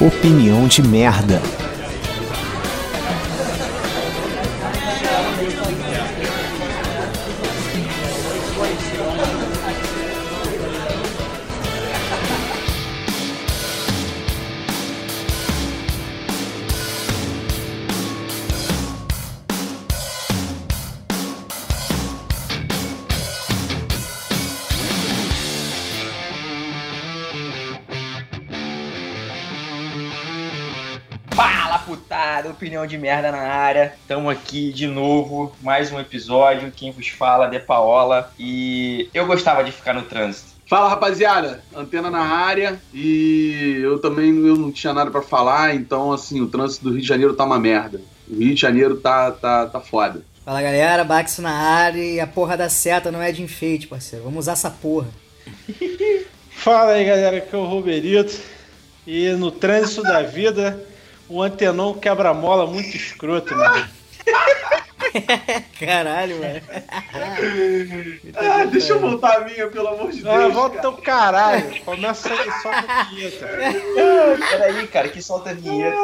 Opinião de merda. Opinião de merda na área. Tamo aqui de novo, mais um episódio. Quem vos fala é De Paola. E eu gostava de ficar no trânsito. Fala rapaziada, antena na área e eu também eu não tinha nada pra falar, então assim, o trânsito do Rio de Janeiro tá uma merda. O Rio de Janeiro tá, tá, tá foda. Fala galera, Bax na área e a porra da seta não é de enfeite, parceiro. Vamos usar essa porra. Fala aí galera, aqui é o Roberito. E no trânsito da vida, o antenon quebra-mola muito escroto, mano. Caralho, mano. Ah, deixa eu voltar a minha, pelo amor de Deus. Ah, volta teu caralho. Começa aí só com a vinheta. Peraí, cara, que solta a vinheta.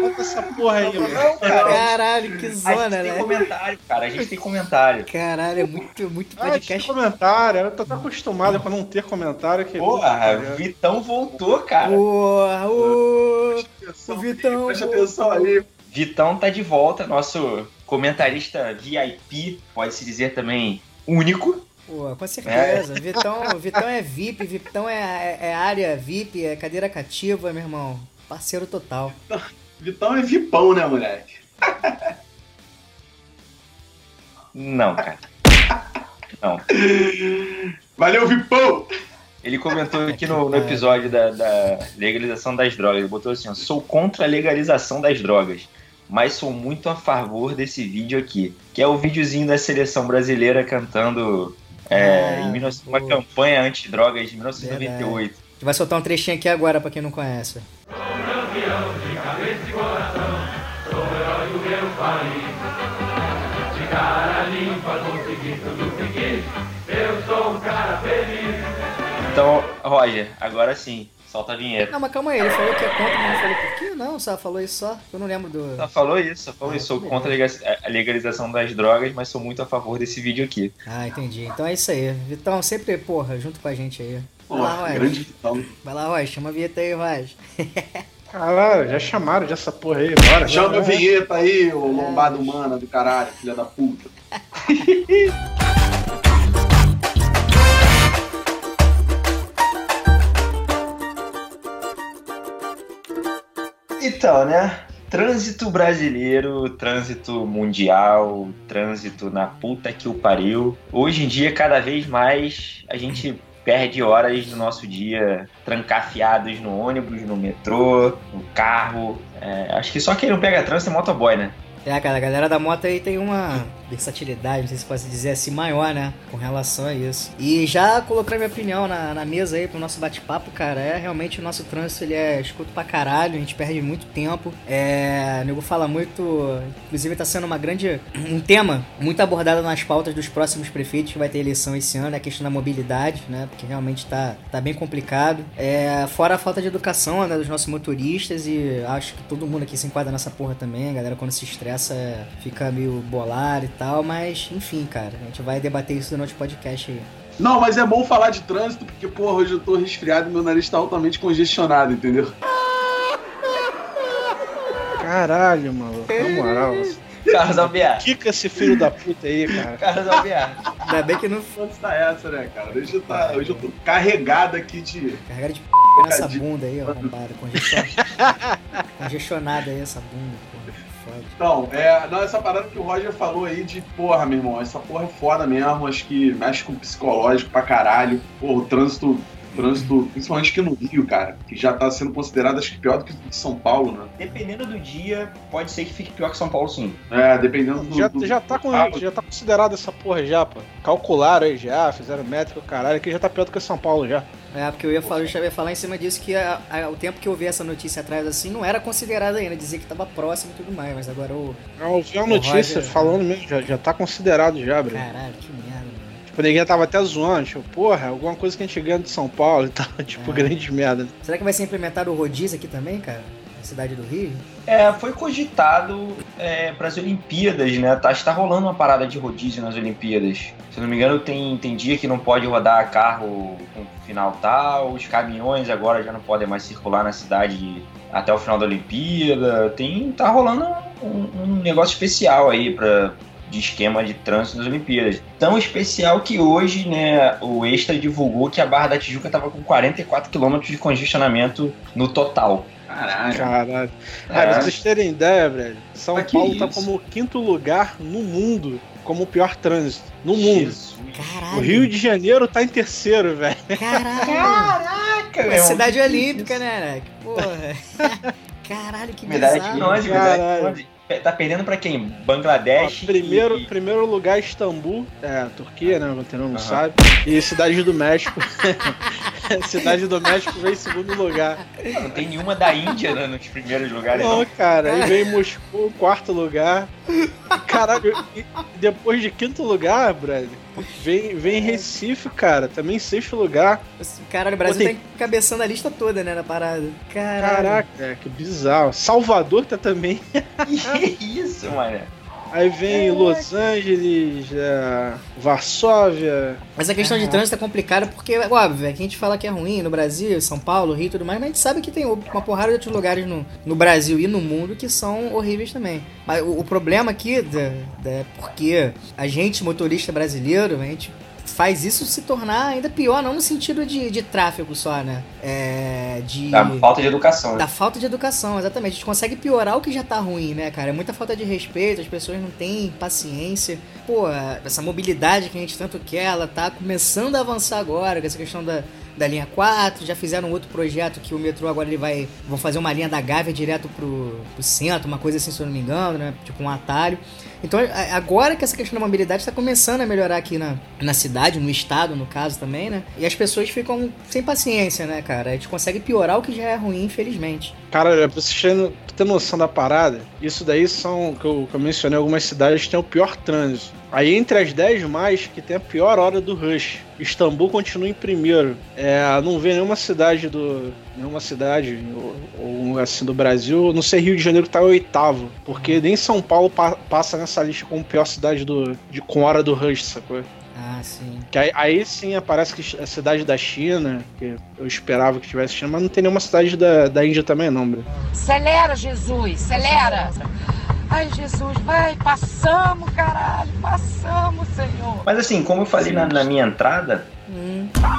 Bota essa porra aí, mano. Não, cara. Caralho, que A gente zona, tem né? comentário, cara. A gente tem comentário. Caralho, é muito, muito Ah, podcast. comentário. Eu tô tão acostumado com não ter comentário que. Porra, Vitão voltou, cara. Porra, ô, o Vitão. Presta atenção aí. Vitão tá de volta, nosso comentarista VIP, pode-se dizer também único. Pô, com certeza. Vitão, Vitão é VIP, Vitão é, é, é área VIP, é cadeira cativa, meu irmão. Parceiro total. Vitão é vipão, né, moleque? Não, cara. Não. Valeu, vipão! Ele comentou aqui no, no episódio da, da legalização das drogas. Ele botou assim: ó, sou contra a legalização das drogas, mas sou muito a favor desse vídeo aqui, que é o videozinho da seleção brasileira cantando é, Ah, em 19 uma campanha anti-drogas de 1998. A gente vai soltar um trechinho aqui agora pra quem não conhece. Então, Roger, agora sim, solta a vinheta. Não, mas calma aí, ele falou que é contra, mas não falou por quê? Não, só falou isso só. Eu não lembro do. Só falou isso, só falou Ah, isso. Sou contra a lega- a legalização das drogas, mas sou muito a favor desse vídeo aqui. Ah, entendi. Então é isso aí. Vitão, sempre, porra, junto com a gente aí. Vai lá, Roy. grande Vitão. Vai lá, Roy, chama a vinheta aí, Roy. Caralho, já chamaram dessa porra aí. Bora. Chama a vinheta aí, ô lombado humana do caralho, filha da puta. Então, né? Trânsito brasileiro, trânsito mundial, trânsito na puta que o pariu. Hoje em dia, cada vez mais, a gente perde horas do nosso dia trancafiados no ônibus, no metrô, no carro. É, acho que só quem não pega trânsito é motoboy, né? É, cara, a galera da moto aí tem uma versatilidade, não sei se pode dizer assim, maior, né? Com relação a isso. E já coloquei minha opinião na, na mesa aí pro nosso bate-papo, cara. É realmente o nosso trânsito ele é escuto pra caralho, a gente perde muito tempo. É. O nego fala muito. Inclusive tá sendo uma grande. um tema muito abordado nas pautas dos próximos prefeitos que vai ter eleição esse ano, é a questão da mobilidade, né? Porque realmente tá, tá bem complicado. É, fora a falta de educação né, dos nossos motoristas, e acho que todo mundo aqui se enquadra nessa porra também. A galera, quando se estressa, é, fica meio bolado e tal. Mas, enfim, cara, a gente vai debater isso durante o podcast aí. Não, mas é bom falar de trânsito, porque, porra, hoje eu tô resfriado e meu nariz tá altamente congestionado, entendeu? Caralho, maluco. Na moral. Carlos Albiar. Quica esse filho da puta aí, cara. Carlos Albiar. Ainda bem que não Quanto tá essa, né, cara? Hoje eu, tá, hoje eu tô carregado aqui de. carregar de p nessa bunda aí, ó, arrombado. Congestion... Congestionada aí essa bunda, pô. Então, é, não, essa parada que o Roger falou aí de, porra, meu irmão, essa porra é foda mesmo, acho que mexe com o psicológico pra caralho. Porra, o trânsito, trânsito, principalmente aqui no Rio, cara, que já tá sendo considerado, acho que pior do que o de São Paulo, né? Dependendo do dia, pode ser que fique pior que São Paulo, sim. É, dependendo do. Já, do- já, tá com, já tá considerado essa porra já, pô. Calcularam aí já, fizeram métrica, caralho, aqui já tá pior do que São Paulo já. É, porque eu ia falar, eu já ia falar em cima disso que a- a- o tempo que eu vi essa notícia atrás assim não era considerado ainda, dizia que tava próximo e tudo mais, mas agora o. Eu ouvi a notícia Roger- falando mesmo, já, já tá considerado já, Bruno. Caralho, que merda. Tipo, ninguém tava até zoando, tipo, porra, alguma coisa que a gente ganha de São Paulo e tal. Tipo, É. grande merda. Será que vai ser implementado o rodízio aqui também, cara? Na cidade do Rio? É, foi cogitado para as Olimpíadas, né? Tá, está rolando uma parada de rodízio nas Olimpíadas. Se eu não me engano, tem, tem dia que não pode rodar carro com final tal, os caminhões agora já não podem mais circular na cidade até o final da Olimpíada. Tem, tá rolando um, um negócio especial aí para de esquema de trânsito nas Olimpíadas. Tão especial que hoje, né, o Extra divulgou que a Barra da Tijuca estava com 44 km de congestionamento no total. Caralho. Caralho. Ah, É. pra vocês terem ideia, velho, São Mas Paulo tá como o quinto lugar no mundo como o pior trânsito. No mundo. Jesus. Caralho. O Rio de Janeiro tá em terceiro, velho. Caralho. Caraca, É meu. cidade olímpica, né? Que porra. Caralho, que Medalha de bizarro. bronze, medalha de bronze. Tá perdendo pra quem? Bangladesh. Ó, primeiro, e- primeiro lugar Istambul, é, Turquia, né? Quem não Aham. sabe. E Cidade do México. Cidade do México veio em segundo lugar. Não tem nenhuma da Índia né, nos primeiros lugares. Não, Não. cara, aí veio Moscou, quarto lugar. Caralho, depois de quinto lugar, brother, vem, vem Recife, cara, também em sexto lugar. Caralho, o Brasil Pô, tá tem- encabeçando a lista toda, né, na parada. Caralho. Caraca, é, que bizarro. Salvador tá também. Que isso, mano. Aí vem Los Angeles, é, Varsóvia. Mas a questão de trânsito é complicada porque, óbvio, é que a gente fala que é ruim no Brasil, São Paulo, Rio e tudo mais, mas a gente sabe que tem uma porrada de outros lugares no, no Brasil e no mundo que são horríveis também. Mas o, o problema aqui é porque a gente, motorista brasileiro, a gente faz isso se tornar ainda pior, não no sentido de, de tráfego só, né? É, de... Da falta de educação. né? Da falta de educação, exatamente. A gente consegue piorar o que já tá ruim, né, cara? É muita falta de respeito, as pessoas não têm paciência. Pô, essa mobilidade que a gente tanto quer, ela tá começando a avançar agora, com essa questão da, da linha 4. Já fizeram outro projeto que o metrô agora ele vai. vão fazer uma linha da Gávea direto pro, pro centro, uma coisa assim, se eu não me engano, né? Tipo um atalho. Então, a- agora que essa questão da mobilidade está começando a melhorar aqui na, na cidade, no estado, no caso também, né? E as pessoas ficam sem paciência, né, cara? A gente consegue piorar o que já é ruim, infelizmente. Cara, pra vocês terem ter noção da parada, isso daí são, que eu, que eu mencionei, algumas cidades que têm o pior trânsito. Aí entre as 10 mais, que tem a pior hora do rush. Istambul continua em primeiro. É, não vê nenhuma cidade do. Nenhuma cidade, ou, ou assim, do Brasil. Não sei, Rio de Janeiro tá em oitavo. Porque nem São Paulo pa- passa nessa lista como pior cidade do, de, com hora do rush, sacou? Ah, sim. Que aí, aí sim aparece que a cidade da China, que eu esperava que tivesse China, mas não tem nenhuma cidade da, da Índia também, não, bro. Acelera, Jesus, acelera. Ai, Jesus, vai, passamos, caralho, passamos, Senhor. Mas assim, como eu falei na, na minha entrada,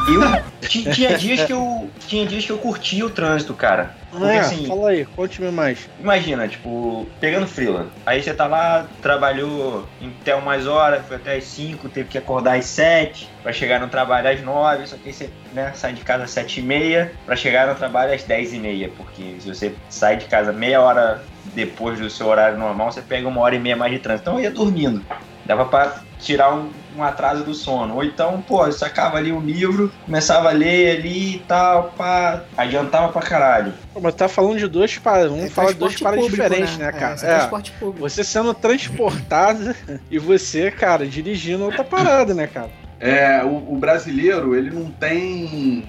eu ti- tinha dias que eu tinha dias que eu curtia o trânsito, cara. Porque é, assim, fala aí, conte-me mais. imagina, tipo, pegando freela. Aí você tá lá, trabalhou até umas horas, foi até as 5, teve que acordar às 7 pra chegar no trabalho às 9, só que aí você né, sai de casa às 7 e meia pra chegar no trabalho às 10 e meia, porque se você sai de casa meia hora depois do seu horário normal, você pega uma hora e meia mais de trânsito. Então eu ia dormindo. Dava pra tirar um, um atraso do sono. Ou então, pô, eu sacava ali um livro, começava a ler ali e tal, pá, adiantava pra caralho. Pô, mas tá falando de duas paradas, vamos é falar de paradas público, diferentes, né, cara? É, é transporte público. Você sendo transportado e você, cara, dirigindo outra parada, né, cara? É, o, o brasileiro, ele não tem.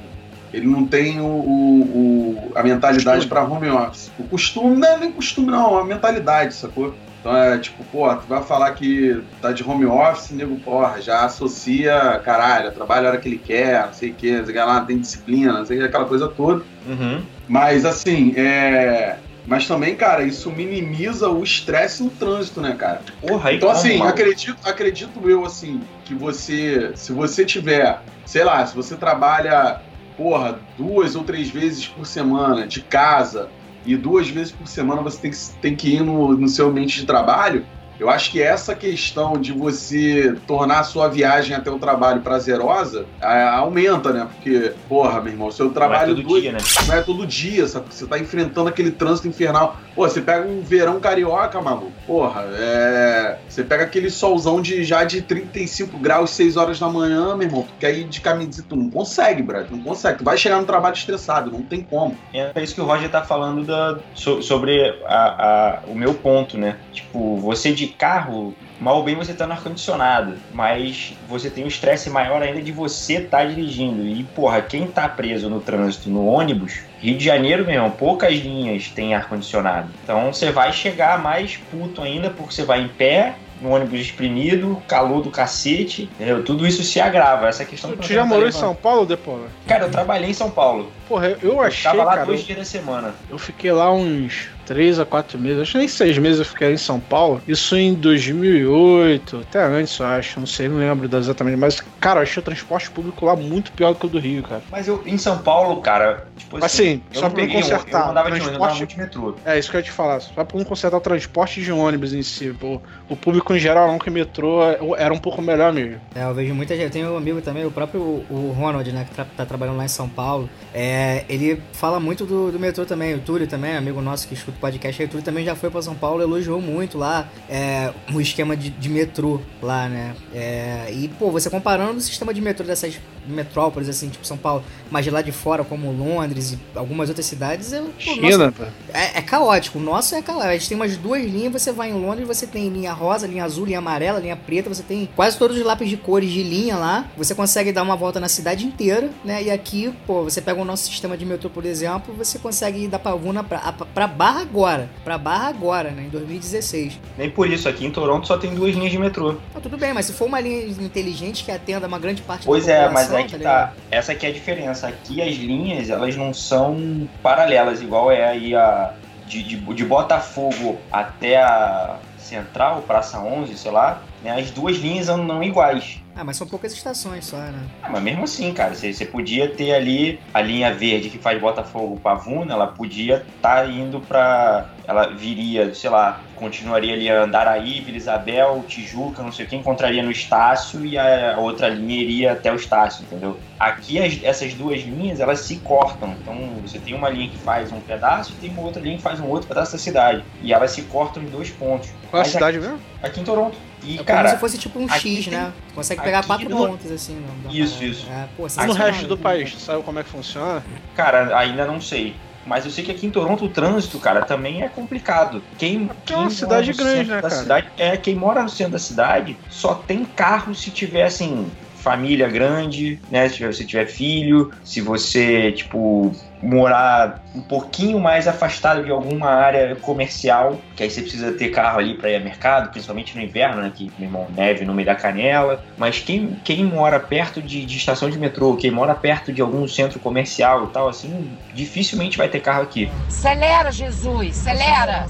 Ele não tem o, o- o- a mentalidade para home office. O costume, não é nem costume, não, a mentalidade, sacou? Então é tipo, pô, tu vai falar que tá de home office, nego, porra, já associa, caralho, trabalha a hora que ele quer, não sei o que, não sei o que lá, tem disciplina, não sei o que, aquela coisa toda. Uhum. Mas assim, é. Mas também, cara, isso minimiza o estresse no trânsito, né, cara? Porra, Então, assim, acredito, acredito eu, assim, que você, se você tiver, sei lá, se você trabalha, porra, duas ou três vezes por semana de casa e duas vezes por semana você tem que, tem que ir no, no seu ambiente de trabalho, eu acho que essa questão de você tornar a sua viagem até o trabalho prazerosa a- aumenta, né? Porque, porra, meu irmão, se eu Não é trabalho todo duas, dia, né? não é todo dia, sabe? Você tá enfrentando aquele trânsito infernal. Pô, você pega um verão carioca, maluco. Porra, é. Você pega aquele solzão de já de 35 graus, 6 horas da manhã, meu irmão. Quer ir de camiseta. Tu não consegue, brother. Não consegue. Tu vai chegar no trabalho estressado, não tem como. É isso que o Roger tá falando da, so- sobre a- a- o meu ponto, né? Tipo, você de carro, mal ou bem você tá no ar-condicionado, mas você tem um estresse maior ainda de você estar tá dirigindo. E, porra, quem tá preso no trânsito, no ônibus, Rio de Janeiro mesmo, poucas linhas têm ar-condicionado. Então você vai chegar mais puto ainda porque você vai em pé, no ônibus exprimido, calor do cacete, entendeu? Tudo isso se agrava. Essa questão Tu já morou em São Paulo, Depola? Cara, eu trabalhei em São Paulo. Porra, eu, eu achei, Tava lá cara, dois eu, dias da semana. eu fiquei lá uns três a quatro meses, acho que nem seis meses eu fiquei em São Paulo. Isso em 2008, até antes, eu acho, não sei, não lembro exatamente. Mas, cara, eu achei o transporte público lá muito pior do que o do Rio, cara. Mas eu, em São Paulo, cara, tipo Assim, eu só pra peguei consertar, Eu andava de ônibus, eu andava transporte- muito de metrô. É, isso que eu ia te falar. Só pra não consertar o transporte de ônibus em si. O, o público em geral, não que metrô era um pouco melhor mesmo. É, eu vejo muita gente. Eu tenho um amigo também, o próprio o Ronald, né, que tra- tá trabalhando lá em São Paulo. É, ele fala muito do, do metrô também. O Túlio também, amigo nosso que escuta o podcast aí. O Túlio também já foi pra São Paulo, elogiou muito lá é, o esquema de, de metrô lá, né? É, e, pô, você comparando o sistema de metrô dessas metrópoles, assim, tipo São Paulo, mas de lá de fora, como Londres e algumas outras cidades, eu, pô, nossa, China, pô. é, é caótico. O nosso é caótico. A gente tem umas duas linhas. Você vai em Londres, você tem linha rosa, linha azul, linha amarela, linha preta. Você tem quase todos os lápis de cores de linha lá. Você consegue dar uma volta na cidade inteira, né? E aqui, pô, você pega o nosso sistema de metrô, por exemplo, você consegue ir da Pavuna pra, a- pra Barra agora. Pra Barra agora, né? Em 2016. Nem por isso, aqui em Toronto só tem duas linhas de metrô. Tá tudo bem, mas se for uma linha inteligente que atenda uma grande parte Pois da é, população, mas é que tá. Essa aqui é a diferença. Aqui as linhas, elas não são paralelas, igual é aí a de, de, de Botafogo até a Central, Praça 11, sei lá, né? As duas linhas andam iguais. Ah, mas são poucas estações só, né? Ah, mas mesmo assim, cara, você, você podia ter ali a linha verde que faz Botafogo Pavuna, ela podia estar indo pra. Ela viria, sei lá, continuaria ali a Andaraí, Vila Isabel, Tijuca, não sei o que, encontraria no Estácio e a outra linha iria até o Estácio, entendeu? Aqui as- essas duas linhas elas se cortam. Então você tem uma linha que faz um pedaço e tem uma outra linha que faz um outro pedaço da cidade. E elas se cortam em dois pontos. Qual a Mas cidade mesmo? Aqui em Toronto. E, É como cara, se fosse tipo um X, tem- né? Consegue pegar aqui quatro no- pontos, assim. no- Isso, isso. É, pô, E no resto do país, tu sabe como é que funciona? Cara, ainda não sei. Mas eu sei que aqui em Toronto o trânsito, cara, também é complicado. Quem, Porque é uma quem cidade mora no grande, né, da cara? Cidade, é, quem mora no centro da cidade só tem carro se tiver, assim, família grande, né? Se você tiver filho, se você, tipo, morar um pouquinho mais afastado de alguma área comercial, que aí você precisa ter carro ali para ir ao mercado, principalmente no inverno, né? Que, meu irmão, neve no meio da canela. Mas quem, quem mora perto de, de estação de metrô, quem mora perto de algum centro comercial e tal, assim, dificilmente vai ter carro aqui. Acelera, Jesus, acelera.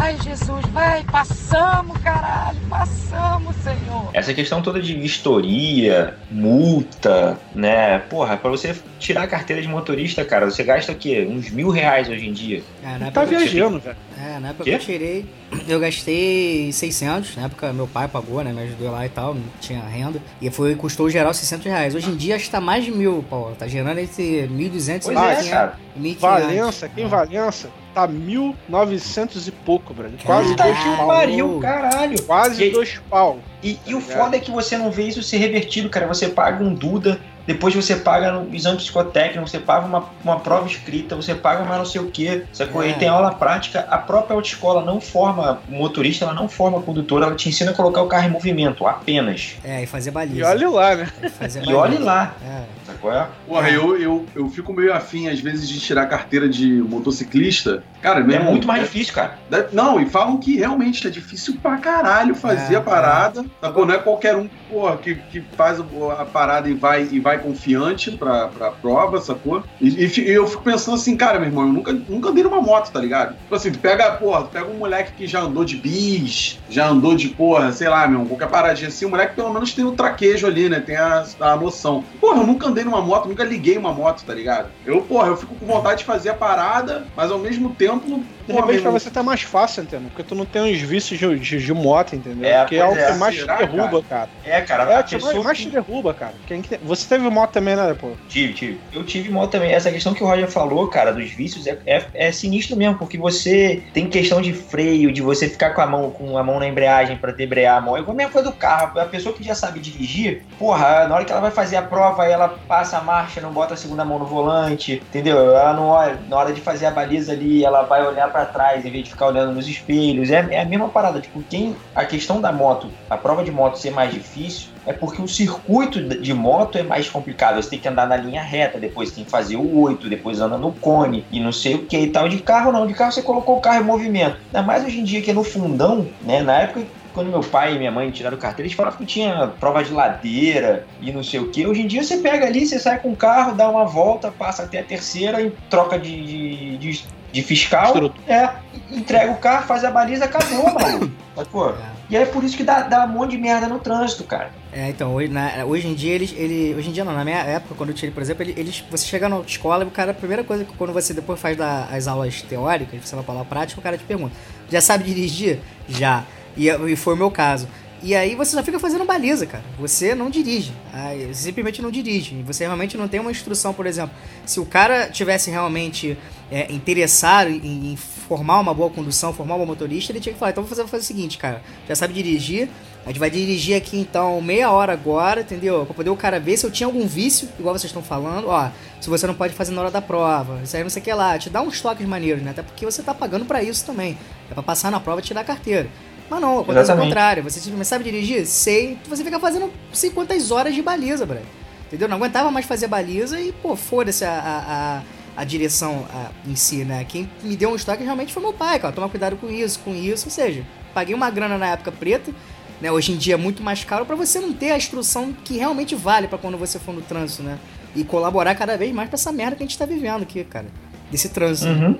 Ai, Jesus, vai, passamos, caralho, passamos, Senhor. Essa questão toda de vistoria, multa, né? Porra, pra você tirar a carteira de motorista, cara, você gasta o quê? Uns mil reais hoje em dia. É, na Tá viajando, velho. É, na época que eu tirei, eu gastei 600. Na época meu pai pagou, né? Me ajudou lá e tal, não tinha renda. E foi, custou geral 600 reais. Hoje em dia acho que tá mais de mil, pô. Tá gerando entre 1.200 Pois e é, 1.500. cara. 1.500. Valença, aqui em É. Valença, tá 1.900 e pouco, velho. Quase Caralho. dois Que pau. pariu, caralho. Quase E- dois pau. E, e o foda é que você não vê isso ser revertido, cara. Você paga um Duda, depois você paga no exame psicotécnico, você paga uma, uma prova escrita, você paga mais não sei o quê. Sacou? É. E tem aula prática. A própria autoescola não forma motorista, ela não forma condutor, ela te ensina a colocar o carro em movimento, apenas. É, e fazer baliza. E olha lá, né? Fazer E olhe lá. É. Sacou? É? Porra, eu, eu, eu fico meio afim, às vezes, de tirar carteira de motociclista. Cara, É irmão, muito mais é- difícil, cara. Deve- Não, e falam que realmente é difícil pra caralho fazer É, a parada. Sacou? Não é qualquer um porra, que, que faz a parada e vai, e vai confiante pra, pra prova, sacou? E, e eu fico pensando assim, cara, meu irmão, eu nunca, nunca andei numa moto, tá ligado? Tipo assim, tu pega, porra, tu pega um moleque que já andou de bis, já andou de, porra, sei lá, meu, qualquer paradinha assim, o moleque pelo menos tem o traquejo ali, né? Tem a, a noção. Porra, eu nunca andei numa moto, nunca liguei uma moto, tá ligado? Eu, porra, eu fico com vontade de fazer a parada, mas ao mesmo tempo. De porra, repente pra você tá mais fácil, entendeu? Porque tu não tem uns vícios de, de, de moto, entendeu? É, Porque é o pois é. que mais te Será, derruba, cara. É, cara, É o que mais, pessoa mais que- te derruba, cara. Que Você teve moto também, né, pô? Tive, tive. Eu tive moto também. Essa questão que o Roger falou, cara, dos vícios, é, é, é sinistro mesmo, porque você tem questão de freio, de você ficar com a mão, com a mão na embreagem pra debrear a mão. É a mesma coisa do carro. A pessoa que já sabe dirigir, porra, na hora que ela vai fazer a prova, ela passa a marcha, não bota a segunda mão no volante, entendeu? Ela não olha, na hora de fazer a baliza ali, ela vai olhar pra pra trás em vez de ficar olhando nos espelhos. É, é a mesma parada. Tipo, quem. A questão da moto, a prova de moto ser mais difícil é porque o circuito de moto é mais complicado. Você tem que andar na linha reta, depois tem que fazer o 8, depois anda no cone e não sei o que e tal. De carro não, de carro você colocou o carro em movimento. Ainda mais hoje em dia que é no fundão, né? Na época quando meu pai e minha mãe tiraram carteira, eles falavam que tinha prova de ladeira e não sei o que. Hoje em dia você pega ali, você sai com o carro, dá uma volta, passa até a terceira e troca de, de, de, de fiscal. É, entrega o carro, faz a baliza, acabou, mano. Mas, pô, e é por isso que dá, dá um monte de merda no trânsito, cara. É, então, hoje, na, hoje em dia, eles, ele, hoje em dia não, na minha época, quando eu tirei, por exemplo, eles, você chega na escola e o cara, a primeira coisa que quando você depois faz da, as aulas teóricas, você vai pra aula prática, o cara te pergunta, já sabe dirigir? Já. E, e foi o meu caso. E aí você só fica fazendo baliza, cara. Você não dirige. Aí, simplesmente não dirige. E você realmente não tem uma instrução, por exemplo. Se o cara tivesse realmente é, interessado em, em, formar uma boa condução, formar um bom motorista, ele tinha que falar, então vou fazer o seguinte, cara. Já sabe dirigir. A gente vai dirigir aqui então meia hora agora, entendeu? Pra poder o cara ver se eu tinha algum vício, igual vocês estão falando. Ó, se você não pode fazer na hora da prova, isso aí não sei o que lá. Te dá uns toques maneiros, né? Até porque você tá pagando para isso também. É pra passar na prova e tirar a carteira. Mas não, acontece Exatamente. o contrário. Você simplesmente sabe dirigir? Sei. Você fica fazendo sei quantas horas de baliza, bro. Entendeu? Não aguentava mais fazer baliza e, pô, foda-se a, a, a, direção a, em si, né? Quem me deu um estoque realmente foi meu pai, cara. Toma cuidado com isso, com isso. Ou seja, paguei uma grana na época preta, né? Hoje em dia é muito mais caro para você não ter a instrução que realmente vale para quando você for no trânsito, né? E colaborar cada vez mais pra essa merda que a gente tá vivendo aqui, cara. Desse trânsito. Uhum.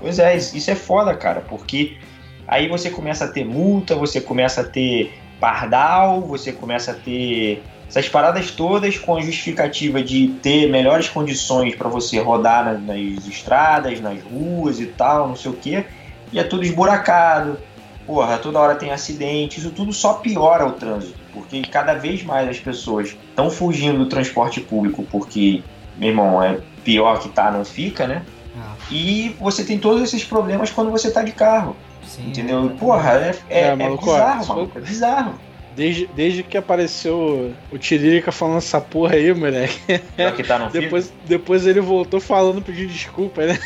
Pois é, isso é foda, cara, porque Aí você começa a ter multa, você começa a ter pardal, você começa a ter essas paradas todas com a justificativa de ter melhores condições para você rodar nas, nas, estradas, nas ruas e tal, não sei o que, e é tudo esburacado. Porra, toda hora tem acidente, isso tudo só piora o trânsito, porque cada vez mais as pessoas estão fugindo do transporte público porque, meu irmão, é pior que tá, não fica, né? Ah. E você tem todos esses problemas quando você tá de carro. Sim, entendeu? É. Porra, é, é, é, é maluco, bizarro, ó, maluco, é bizarro. Desde, desde que apareceu o Tiririca falando essa porra aí, moleque. que tá no depois, depois ele voltou falando, pedindo desculpa, né?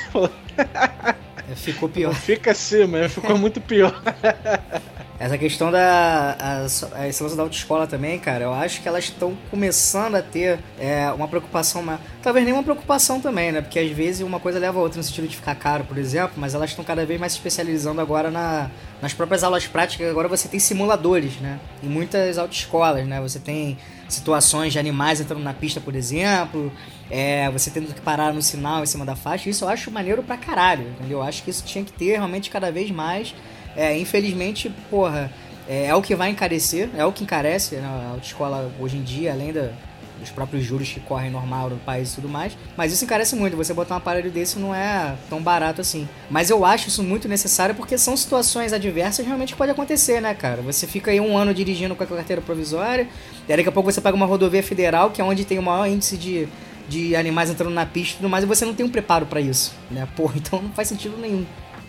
É, ficou pior. fica assim, mas ficou muito pior. Essa questão da a, a excelência da autoescola também, cara, eu acho que elas estão começando a ter é, uma preocupação, uma, talvez nem uma preocupação também, né? Porque às vezes uma coisa leva a outra no sentido de ficar caro, por exemplo, mas elas estão cada vez mais se especializando agora na, nas próprias aulas práticas. Agora você tem simuladores, né? Em muitas autoescolas, né? Você tem situações de animais entrando na pista, por exemplo, é, você tendo que parar no sinal em cima da faixa. Isso eu acho maneiro pra caralho, entendeu? Eu acho que isso tinha que ter realmente cada vez mais é, infelizmente, porra, é, é, o que vai encarecer, é o que encarece a autoescola hoje em dia, além da, dos próprios juros que correm normal no país e tudo mais. Mas isso encarece muito, você botar um aparelho desse não é tão barato assim. Mas eu acho isso muito necessário porque são situações adversas realmente que pode acontecer, né, cara? Você fica aí um ano dirigindo com a carteira provisória, e daqui a pouco você pega uma rodovia federal, que é onde tem o maior índice de, de animais entrando na pista e tudo mais, e você não tem um preparo para isso, né? Porra, então não faz sentido nenhum.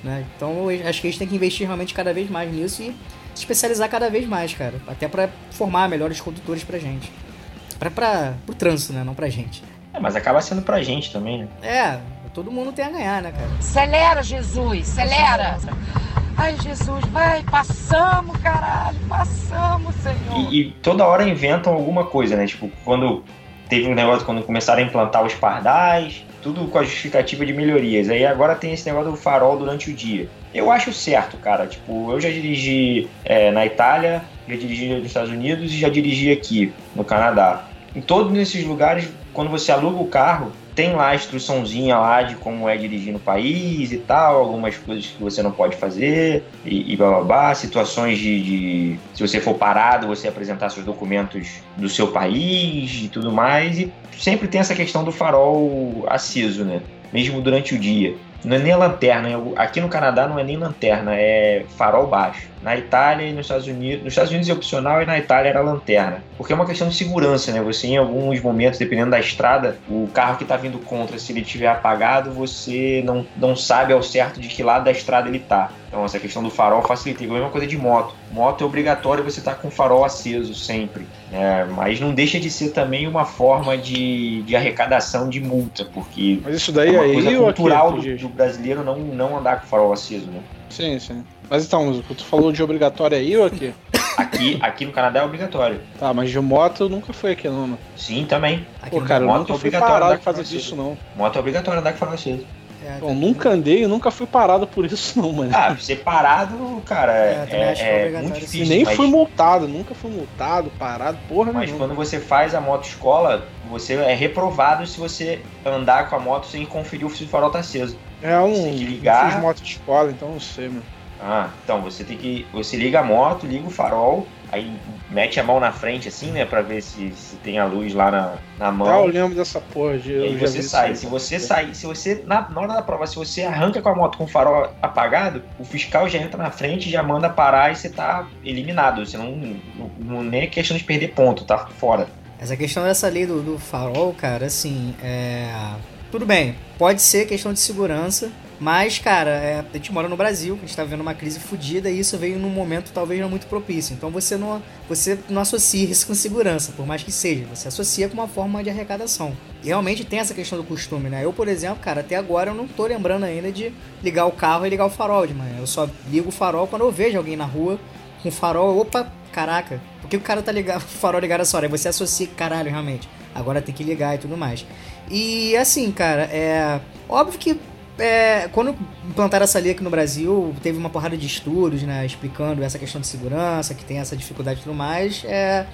Né? Então acho que a gente tem que investir realmente cada vez mais nisso e se especializar cada vez mais, cara. Até para formar melhores condutores pra gente. Pra, pra, pro trânsito, né? Não pra gente. É, mas acaba sendo pra gente também, né? É, todo mundo tem a ganhar, né, cara? Acelera, Jesus, acelera! Ai, Jesus, vai, passamos, caralho, passamos, Senhor. E, e, toda hora inventam alguma coisa, né? Tipo, quando teve um negócio, quando começaram a implantar os pardais, tudo com a justificativa de melhorias. Aí agora tem esse negócio do farol durante o dia. Eu acho certo, cara. Tipo, eu já dirigi é, na Itália, já dirigi nos Estados Unidos e já dirigi aqui no Canadá. Em todos esses lugares, quando você aluga o carro, tem lá a instruçãozinha lá de como é dirigir no país e tal, algumas coisas que você não pode fazer e, e blá blá blá, situações de, de, se você for parado, você apresentar seus documentos do seu país e tudo mais. E sempre tem essa questão do farol aceso, né? Mesmo durante o dia. Não é nem lanterna, aqui no Canadá não é nem lanterna, é farol baixo. Na Itália e nos Estados Unidos, nos Estados Unidos é opcional e na Itália era lanterna. Porque é uma questão de segurança, né? Você em alguns momentos, dependendo da estrada, o carro que está vindo contra, se ele estiver apagado, você não, não sabe ao certo de que lado da estrada ele está. Então essa questão do farol facilita. Igual a mesma coisa de moto. Moto é obrigatório você estar tá com o farol aceso sempre. Né? Mas não deixa de ser também uma forma de, de arrecadação de multa, porque Mas isso daí é uma aí coisa cultural aqui, do, do brasileiro não, não andar com o farol aceso, né? Sim, sim. Mas então, tu falou de obrigatório aí ou aqui? Aqui, aqui no Canadá é obrigatório. Tá, mas de moto nunca foi aqui não, mano. Sim, também. Aqui Pô, cara, eu moto nunca é fui obrigatório com causa farol disso, não. Moto é obrigatório andar com aceso. É, Bom, nunca andei e nunca fui parado por isso, não, mano. Ah, ser parado, cara, É, é, também acho que é é obrigatório, muito. E difícil. nem mas, fui multado, nunca fui multado, parado, porra mas nenhuma. quando você faz a moto escola, você é reprovado se você andar com a moto sem conferir o farol tá aceso. É um. Tem que ligar. Eu fiz moto de escola, então não sei, mano. Ah, então você tem que. Você liga a moto, liga o farol, aí mete a mão na frente assim, né? Pra ver se, se tem a luz lá na, na mão. Ah, eu lembro dessa porra de. E aí você sai. Se você sair, se você, na, na hora da prova, se você arranca com a moto com o farol apagado, o fiscal já entra na frente e já manda parar e você tá eliminado. Você não, não, não nem é questão de perder ponto, tá fora. Essa questão dessa lei do, do farol, cara, assim, é. Tudo bem, pode ser questão de segurança, mas, cara, é, a gente mora no Brasil, a gente tá vivendo uma crise fodida e isso veio num momento talvez não muito propício. Então você não, você não associa isso com segurança, por mais que seja. Você associa com uma forma de arrecadação. E realmente tem essa questão do costume, né? Eu, por exemplo, cara, até agora eu não tô lembrando ainda de ligar o carro e ligar o farol de manhã. Eu só ligo o farol quando eu vejo alguém na rua com farol. Opa, caraca, por que o cara tá ligado, o farol ligado essa hora? Aí você associa, caralho, realmente. Agora tem que ligar e tudo mais. E assim, cara, é. Óbvio que é, quando implantaram essa lei aqui no Brasil, teve uma porrada de estudos, né, explicando essa questão de segurança, que tem essa dificuldade e tudo mais. É,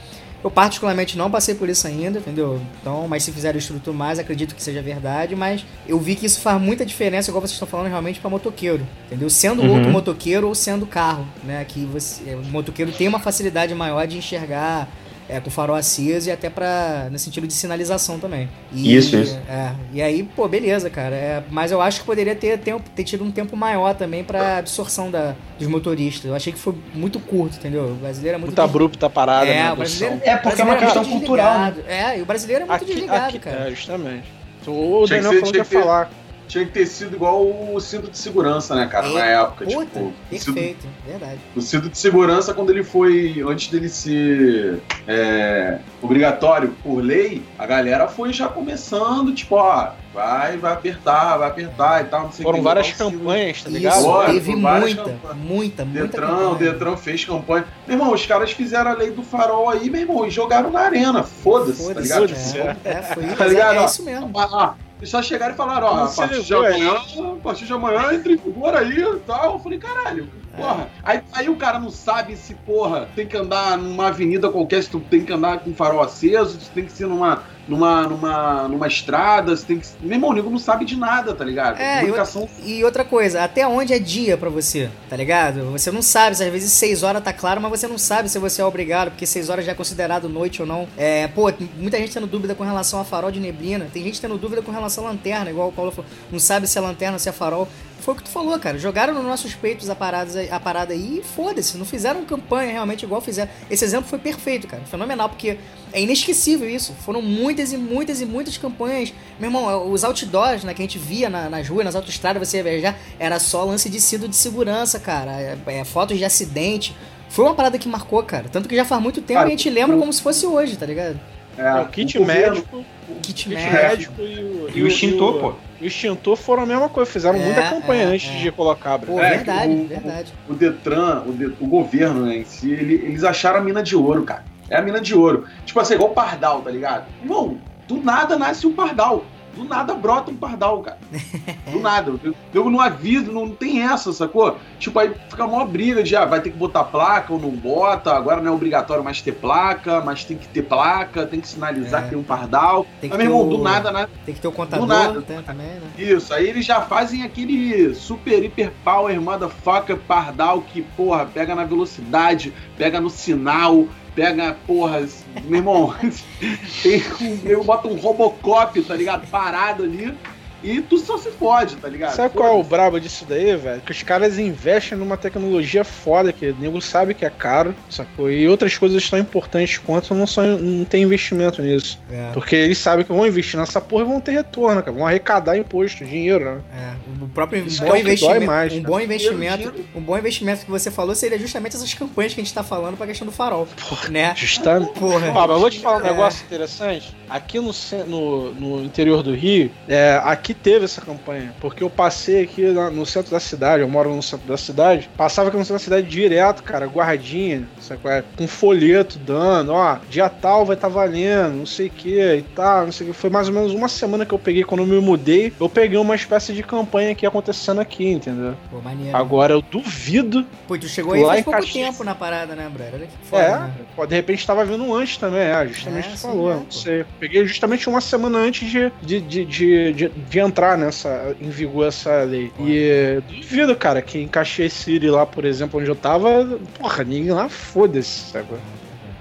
eu particularmente não passei por isso ainda, entendeu? Então, mas se fizeram estudo tudo mais, acredito que seja verdade, mas eu vi que isso faz muita diferença, igual vocês estão falando, realmente para motoqueiro, entendeu? Sendo Uhum. outro motoqueiro ou sendo carro, né? Que você, o motoqueiro tem uma facilidade maior de enxergar é, com farol aceso e até para no sentido de sinalização também. E, Isso, isso. É, e aí, pô, beleza, cara. É, mas eu acho que poderia ter, tempo, ter tido um tempo maior também para absorção da, dos motoristas. Eu achei que foi muito curto, entendeu? O brasileiro é muito Muito abrupta a parada, é, né? o brasileiro, É, porque é uma brasileiro questão muito cultural, né? desligado. É, e o brasileiro é muito Aqui, desligado, aqui, cara. é, justamente. O Daniel falou que ia ter- falar. Tinha que ter sido igual o cinto de segurança, né, cara? Na É, época, Puta, tipo. O cinto, perfeito, verdade. o cinto de segurança, quando ele foi. Antes dele ser é, obrigatório por lei, a galera foi já começando, tipo, ó, vai, vai apertar, vai apertar e tal, não sei o Foram que, várias campanhas, tá ligado? Isso, Bora, teve muita, campanhas. muita, muita Detran, o campanha. Detran fez campanha. Meu irmão, os caras fizeram a lei do farol aí, meu irmão, e jogaram na arena. Foda-se, tá Foda-se, ligado? É, é, foi Tá ligado? é isso mesmo. Ah, eles só chegaram e falaram, ó, a partir de amanhã, a partir de amanhã entra em vigor aí e tal. Eu falei, caralho, porra. Aí, aí o cara não sabe se, porra, tem que andar numa avenida qualquer, se tu tem que andar com farol aceso, se tem que ser numa, numa, numa, numa estrada, se tem que. Meu irmão, o nego não sabe de nada, tá ligado? É, Comunicação. E outra coisa, até onde é dia pra você, tá ligado? Você não sabe, se às vezes 6 horas tá claro, mas você não sabe se você é obrigado, porque 6 horas já é considerado noite ou não. É, pô, muita gente tendo dúvida com relação a farol de neblina, tem gente tendo dúvida com relação à lanterna, igual o Paulo falou, não sabe se é lanterna, se é farol. Foi o que tu falou, cara. Jogaram nos nossos peitos a, paradas, a parada aí e foda-se. Não fizeram campanha realmente igual fizeram. Esse exemplo foi perfeito, cara. Fenomenal, porque é inesquecível isso. Foram muitas e muitas e muitas campanhas. Meu irmão, os outdoors né, que a gente via na, nas ruas, nas autoestradas, você ia viajar, era só lance de cinto de segurança, cara. É, é, fotos de acidente. Foi uma parada que marcou, cara. Tanto que já faz muito tempo Cara, e a gente lembra o- como se fosse hoje, tá ligado? É, o kit governo- médico, Kit kit médico. médico e o, E o extintor, pô. O extintor foram a mesma coisa, fizeram É, muita campanha é, antes é. de colocar. Pô, É, verdade, o- verdade. o Detran, o, de- o governo né, em si, ele- eles acharam a mina de ouro, cara. É a mina de ouro. Tipo assim, igual o pardal, tá ligado? Irmão, do nada nasce um pardal. Do nada brota um pardal, cara. Do nada. Eu, eu não aviso, não tem essa, sacou? Tipo, aí fica uma briga de, ah, vai ter que botar placa ou não bota. Agora não é obrigatório mais ter placa, mas tem que ter placa, tem que sinalizar É. que tem um pardal. Tem que Mas, meu irmão, o- do nada, né? Tem que ter o contador nada. né, também, né? Isso, aí eles já fazem aquele super hiper power motherfucker pardal que, porra, pega na velocidade, pega no sinal, pega, porra, meu irmão, tem um, eu boto um Robocop, tá ligado? Parado ali. E tu só se fode, tá ligado? Sabe qual é o brabo disso daí, velho? Que os caras investem numa tecnologia foda, que o nego sabe que é caro, sacou? E outras coisas tão importantes quanto não, são, não tem investimento nisso. É. Porque eles sabem que vão investir nessa porra e vão ter retorno, cara. Vão arrecadar imposto, dinheiro, né? É, o próprio Isso um é bom dói investimento, mais, um cara. bom investimento, Dinheiro, um bom investimento que você falou seria justamente essas campanhas que a gente tá falando pra questão do farol, né? Justamente. Porra. Ó, mas eu vou te falar um É. negócio interessante. Aqui no, no, no interior do Rio, é, aqui teve essa campanha. Porque eu passei aqui no centro da cidade, eu moro no centro da cidade, passava aqui no centro da cidade direto, cara, guardinha, sabe qual é? Com folheto dando, ó, dia tal vai estar valendo, não sei o que e tal, não sei o que. Foi mais ou menos uma semana que eu peguei quando eu me mudei, eu peguei uma espécie de campanha aqui acontecendo aqui, entendeu? Pô, maneiro. Agora eu duvido Pô, tu chegou aí faz pouco tempo na parada, né, brother? Olha que foda, É, né? pô, de repente tava vindo antes também, é, justamente É, que sim, falou. é, não sei. Peguei justamente uma semana antes de, de, de, de, de- de entrar nessa, em vigor essa lei. E duvido, cara, que em Caxias City, lá, por exemplo, onde eu tava, porra, ninguém lá foda-se, sabe?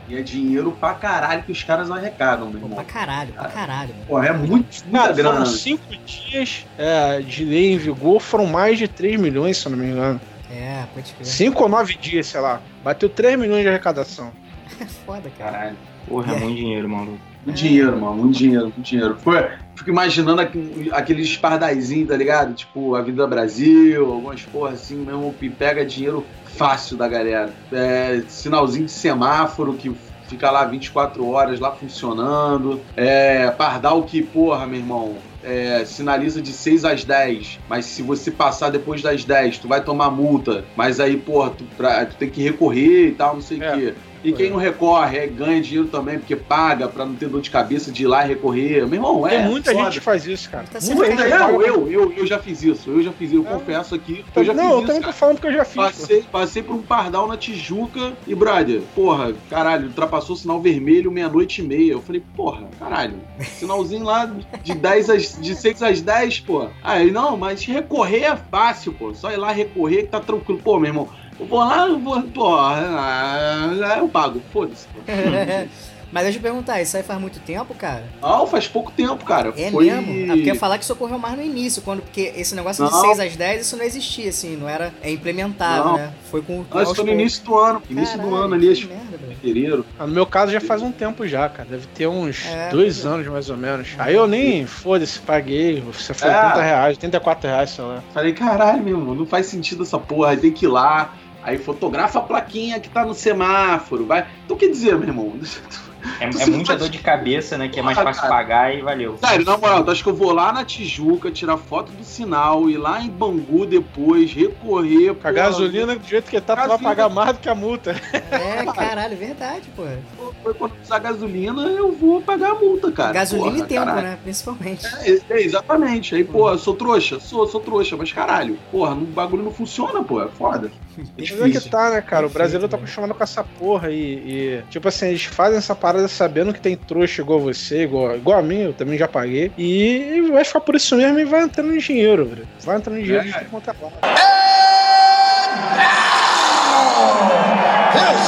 E é dinheiro pra caralho que os caras arrecadam, meu Pô, irmão. pra caralho, pra caralho. mano. Porra, é muito, muita Cara, grana. foram cinco dias é, de lei em vigor, foram mais de 3 milhões, se eu não me engano. É, pode crer. Cinco ou nove dias, sei lá. Bateu 3 milhões de arrecadação. É foda, cara. Caralho. Porra, é muito dinheiro, maluco. Muito dinheiro, mano. Muito dinheiro, muito dinheiro. Foi, fico imaginando aqu- aqueles pardaizinhos, tá ligado? Tipo, a Vida Brasil, algumas porra assim mesmo, que pega dinheiro fácil da galera. É, sinalzinho de semáforo que fica lá 24 horas lá funcionando. É, pardal que, porra, meu irmão, é, sinaliza de 6 às 10, mas se você passar depois das 10, tu vai tomar multa. Mas aí, porra, tu, pra- tu tem que recorrer e tal, não sei o É. quê. E quem não recorre é, ganha dinheiro também, porque paga pra não ter dor de cabeça de ir lá e recorrer. Meu irmão, é. Tem muita foda. gente que faz isso, cara. Tá Muita, eu, gente paga- eu, eu, eu já fiz isso. Eu já fiz isso. Eu É. confesso aqui. Eu já Não, fiz eu isso. também tô cara. falando que eu já fiz. Passei, passei por um pardal na Tijuca e, brother, porra, caralho, ultrapassou o sinal vermelho meia-noite e meia. Eu falei, porra, caralho, sinalzinho lá de 10 às, de 6 às 10, pô. Aí, não, mas recorrer é fácil, pô. Só ir lá recorrer que tá tranquilo. Pô, meu irmão, eu vou lá, eu vou, porra, ah, eu pago, foda-se. pô. Mas deixa eu perguntar, isso aí faz muito tempo, cara? Não, faz pouco tempo, cara. É Foi... mesmo? Ah, porque ia falar que isso ocorreu mais no início, quando, porque esse negócio de Não. 6 às 10, isso não existia, assim, não era é implementado, Não. né? Foi com Nós aos foi no início do ano. Início do Caralho, ano ali, acho que merda, velho. fevereiro. Ah, No meu caso já faz um tempo já, cara. Deve ter uns É, dois é. anos mais ou menos. Aí eu nem, foda-se, paguei. Você foi É. 80 reais, 84 reais, sei lá. Falei, caralho, meu irmão, não faz sentido essa porra, aí tem que ir lá, aí fotografa a plaquinha que tá no semáforo, vai. Então quer dizer, meu irmão, É, é muita faz- dor de cabeça, né? Que é mais fácil cara. pagar e valeu. sério, na moral, tu acha que eu vou lá na Tijuca, tirar foto do sinal, ir lá em Bangu depois, recorrer. Com a gasolina do jeito que tá, tu vai pagar mais do que a multa. É, caralho, verdade, pô. Foi quando precisar gasolina, eu vou pagar a multa, cara. Gasolina Porra, e tempo, caralho. né? Principalmente. É, é, exatamente. Aí, pô, sou trouxa? Sou, sou trouxa, mas caralho, porra, o bagulho não funciona, pô, é foda. É é que difícil. tá, né, cara? O brasileiro tá velho. acostumado com essa porra e, e, Tipo assim, eles fazem essa parada sabendo que tem trouxa igual você, igual, igual a mim, eu também já paguei. E vai ficar por isso mesmo e vai entrando em dinheiro, velho. Vai entrando em dinheiro É. de é lado. This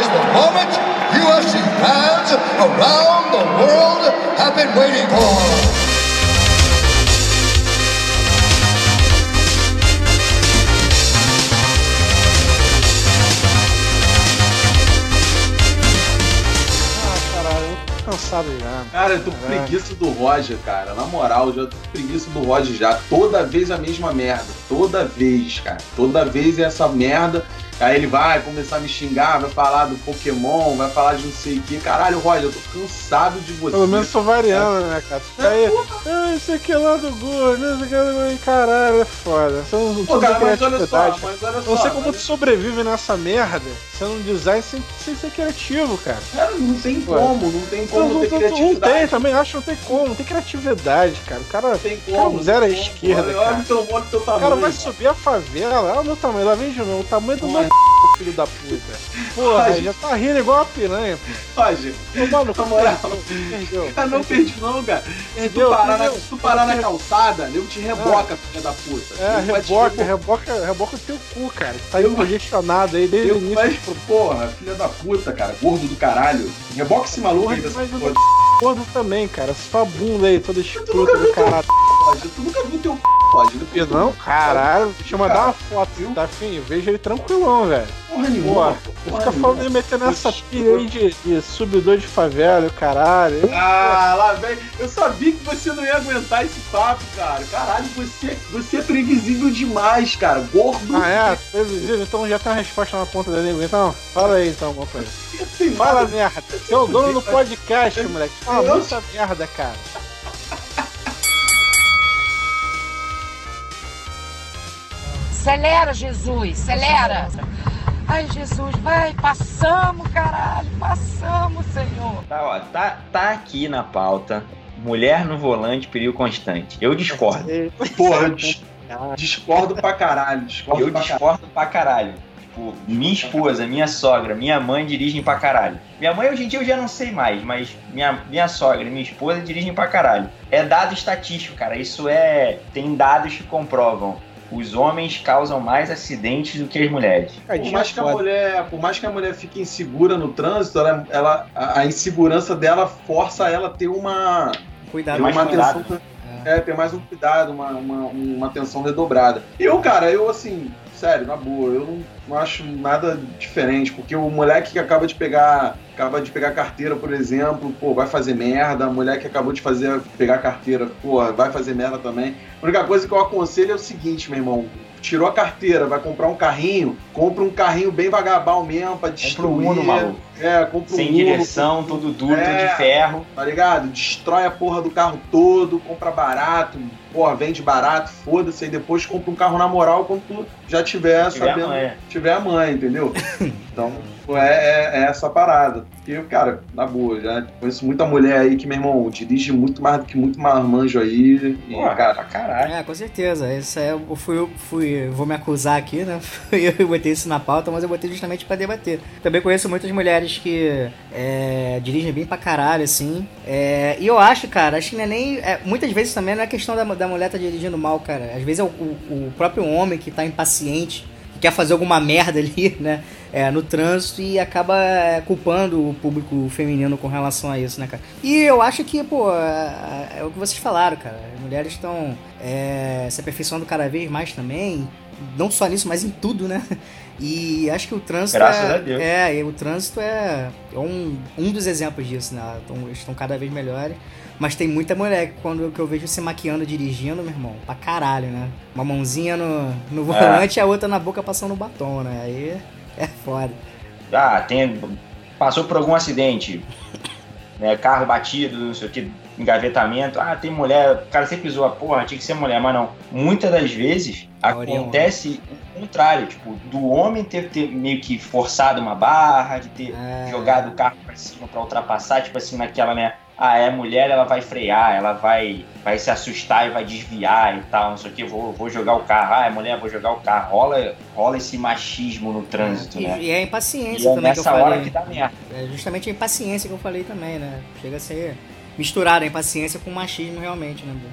is the moment UFC fans around the world have been waiting for. Cansado já. Cara, eu tô com Caralho. preguiça do Roger, cara. Na moral, já tô com preguiça do Roger já. Toda vez a mesma merda. Toda vez, cara. Toda vez é essa merda. Aí ele vai começar a me xingar, vai falar do Pokémon, vai falar de não sei o que. Caralho, Roger, eu tô cansado de você. Pelo menos tô variando, né, cara? Fica aí, ah, esse aqui é lá do gordo, esse aqui é do. Caralho, é foda. Você não, não Pô, cara, mas olha só, mas olha só. não sei como mas, tu sobrevive nessa merda sendo um design sem, sem ser criativo, cara. cara, não tem como, não tem Não, como não, ter não, não criatividade. tem, também acho que não tem como, não tem criatividade, cara. O cara, Não tem Cara, como. zero não à esquerda, cara. olha o teu, o teu o tamanho. cara vai subir a favela, olha o meu tamanho, lá vem de novo, o tamanho do Ué. filho da puta. Porra, Ai, já tá rindo igual uma piranha, Ô, mano, Na moral. perdeu. cara, não perdi não, cara. Se tu parar, na, perdeu. se tu parar na calçada, nego te reboca, filha da puta. É, reboca, reboca, reboca o teu cu, cara. Tá Eu- congestionado aí desde o início. porra, filha da puta, cara, gordo do caralho. Reboca esse maluco aí dessa porra. gordo também, cara. Sua bunda aí, toda escrota do caralho. Roger. Tu nunca viu teu Roger. E não, caralho, deixa eu mandar uma foto, tá afim? Veja ele tranquilão, velho. Porra nenhuma. Pô, porra Fica falando de metendo essa pilha aí de, de subidor de favela, caralho. Ah, lá vem. Eu sabia que você não ia aguentar esse papo, cara. Caralho, você, você é previsível demais, cara. Gordo. Ah, é? Previsível, então já tem uma resposta na ponta da língua. Então, fala aí então. Tem Fala merda. Você é o dono do podcast, moleque. Fala muita merda, cara. Acelera, Jesus, acelera. Ai, Jesus, vai, passamos, caralho, passamos, Senhor. Tá, ó, tá, tá aqui na pauta. Mulher no volante, perigo constante. Eu discordo. Porra, eu dis- discordo pra caralho. Discordo Eu pra caralho. discordo pra caralho. Tipo, minha esposa, minha sogra, minha mãe dirigem pra caralho. Minha mãe hoje em dia eu já não sei mais, mas minha, minha sogra e minha esposa dirigem pra caralho. É dado estatístico, cara. Isso é. Tem dados que comprovam. Os homens causam mais acidentes do que as mulheres. Por mais, que a mulher, por mais que a mulher fique insegura no trânsito, ela, ela- a, insegurança dela força ela a ter uma, Cuidado. ter mais uma cuidado. atenção. É, ter mais um cuidado, uma, uma, uma atenção redobrada. Eu, cara, eu assim, sério, na boa, eu não, não acho nada diferente, porque o moleque que acaba de pegar. Acaba de pegar carteira, por exemplo, pô, vai fazer merda. A mulher que acabou de fazer pegar carteira, pô, vai fazer merda também. A única coisa que eu aconselho é o seguinte, meu irmão. Tirou a carteira, vai comprar um carrinho, compra um carrinho bem vagabal mesmo pra Compra destruir. um Uno, maluco. É, compra um Sem Uno, direção, tudo duro, É. de ferro. tá ligado? Destrói a porra do carro todo, compra barato, porra, vende barato, foda-se, aí depois compra um carro na moral quando tu já tiver, Tiver a sabendo, mãe. tiver a mãe, entendeu? Então, é, é- é essa parada. Porque, cara, na boa, já conheço muita mulher aí que, meu irmão, dirige muito mais do que muito marmanjo aí. E, Pô, cara, pra caralho. É, com certeza. Isso é, eu fui, eu fui, vou me acusar aqui, né? Eu botei isso na pauta, mas eu botei justamente pra debater. Também conheço muitas mulheres que é, dirigem bem pra caralho, assim. É, e eu acho, cara, acho que não é nem. é, muitas vezes também não é questão da, da mulher tá dirigindo mal, cara. Às vezes é o, o- o próprio homem que tá impaciente, que quer fazer alguma merda ali, né? é, no trânsito e acaba é, culpando o público feminino com relação a isso, né, cara? E eu acho que, pô, é, é o que vocês falaram, cara. As mulheres estão é, se aperfeiçoando cada vez mais também, não só nisso, mas em tudo, né? E acho que o trânsito Graças é, a Deus. é, o trânsito é, é um, um dos exemplos disso, né? Então, eles estão cada vez melhores. Mas tem muita mulher que quando que eu vejo se maquiando dirigindo, meu irmão, pra caralho, né? Uma mãozinha no, no volante e a outra na boca passando batom, né? Aí é foda. Ah, tem, passou por algum acidente, né, carro batido, não sei o que, engavetamento. Ah, tem mulher, o cara sempre zoa, porra, tinha que ser mulher, mas não. Muitas das vezes é acontece o contrário, tipo, do homem ter, ter meio que forçado uma barra, de ter É. jogado o carro pra cima pra ultrapassar, tipo assim, naquela, né? Ah, é mulher, ela vai frear, ela vai, vai se assustar e vai desviar e tal, não sei o que, vou, vou jogar o carro. Ah, é mulher, vou jogar o carro. Rola, rola esse machismo no trânsito, E, né? e é a E impaciência é também que eu nessa hora falei. que dá merda. É justamente a impaciência que eu falei também, né? Chega a ser misturada a impaciência com machismo realmente, né? Bu?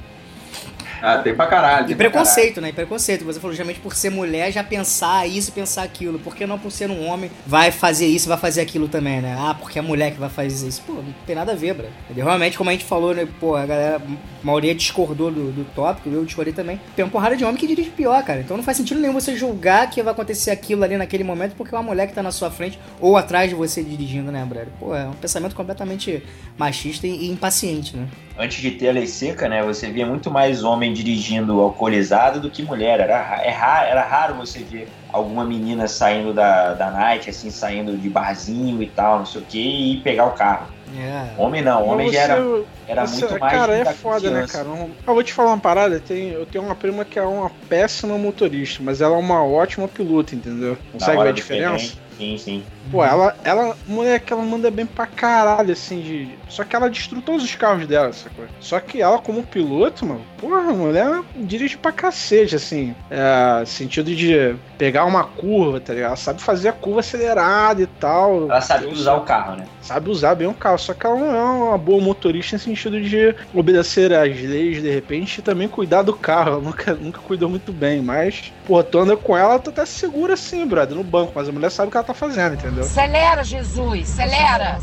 Ah, tem pra caralho. E tem pra preconceito, né? E preconceito. Você falou justamente por ser mulher já pensar isso e pensar aquilo. Por que não por ser um homem vai fazer isso vai fazer aquilo também, né? Ah, porque é mulher que vai fazer isso. Pô, não tem nada a ver, bro. Realmente, como a gente falou, né? Pô, a galera, a maioria discordou do, do tópico, eu discordei também. Tem uma porrada de homem que dirige pior, cara. Então não faz sentido nenhum você julgar que vai acontecer aquilo ali naquele momento porque é uma mulher que tá na sua frente ou atrás de você dirigindo, né, brother? Pô, é um pensamento completamente machista e, e impaciente, né? Antes de ter a lei seca, né, você via muito mais homem dirigindo alcoolizado do que mulher. Era, ra- é ra- era raro você ver alguma menina saindo da, da night, assim, saindo de barzinho e tal, não sei o que, e pegar o carro. É. Homem não, homem Mas já era, você- era você- muito mais Cara, é da foda, né, cara? Eu vou te falar uma parada. Tem, eu tenho uma prima que é uma péssima motorista, mas ela é uma ótima piloto, entendeu? Consegue ver a diferença? perrengue. Sim, sim. Pô, ela, ela, moleque, ela manda bem pra caralho, assim, de. Só que ela destruiu todos os carros dela, sacou? Só que ela, como piloto, mano, porra, a mulher dirige pra cacete, assim. É, sentido de pegar uma curva, tá ligado? Ela sabe fazer a curva acelerada e tal. Ela sabe usar o carro, né? sabe usar bem o carro, só que ela não é uma boa motorista no sentido de obedecer às leis de repente e também cuidar do carro. Ela nunca, nunca cuidou muito bem, mas, pô, tu anda com ela, tu tá segura assim, brother, no banco, mas a mulher sabe que ela tá fazendo, entendeu? Acelera, Jesus, acelera.